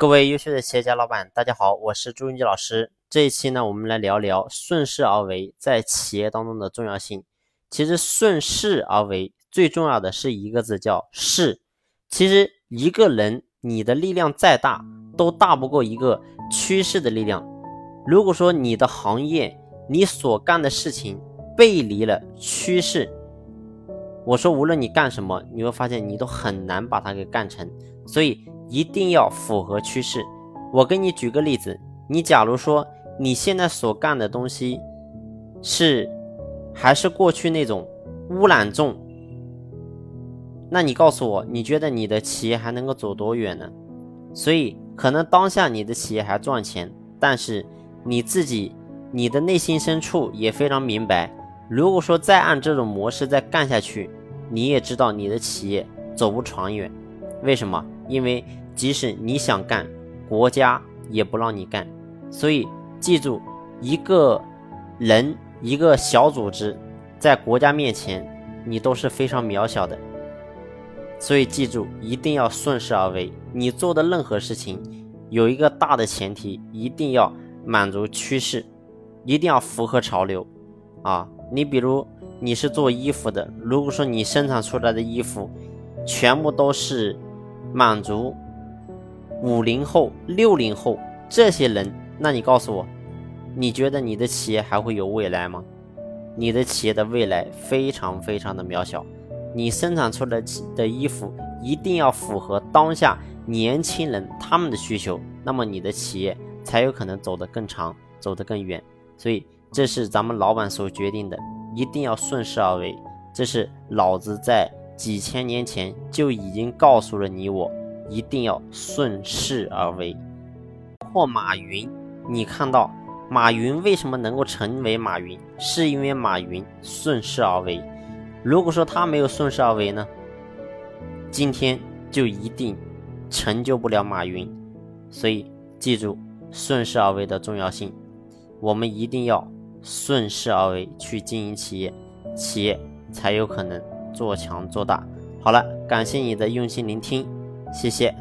各位优秀的企业家老板，大家好，我是朱云杰老师。这一期呢，我们来聊聊顺势而为在企业当中的重要性。其实顺势而为最重要的是一个字，叫势。其实一个人你的力量再大，都大不过一个趋势的力量。如果说你的行业，你所干的事情背离了趋势，我说无论你干什么，你会发现你都很难把它给干成。所以一定要符合趋势。我给你举个例子，你假如说你现在所干的东西是还是过去那种污染重。那你告诉我，你觉得你的企业还能够走多远呢？所以，可能当下你的企业还赚钱，但是你自己，你的内心深处也非常明白，如果说再按这种模式再干下去，你也知道你的企业走不长远。为什么？因为即使你想干，国家也不让你干。所以，记住，一个人，一个小组织，在国家面前，你都是非常渺小的。所以记住，一定要顺势而为。你做的任何事情，有一个大的前提，一定要满足趋势，一定要符合潮流。啊，你比如你是做衣服的，如果说你生产出来的衣服全部都是满足五零后、六零后这些人，那你告诉我，你觉得你的企业还会有未来吗？你的企业的未来非常非常的渺小。你生产出来的衣服一定要符合当下年轻人他们的需求，那么你的企业才有可能走得更长，走得更远。所以这是咱们老板所决定的，一定要顺势而为。这是老子在几千年前就已经告诉了你我，一定要顺势而为。或马云，你看到马云为什么能够成为马云，是因为马云顺势而为。如果说他没有顺势而为呢，今天就一定成就不了马云。所以记住顺势而为的重要性，我们一定要顺势而为去经营企业，企业才有可能做强做大。好了，感谢你的用心聆听，谢谢。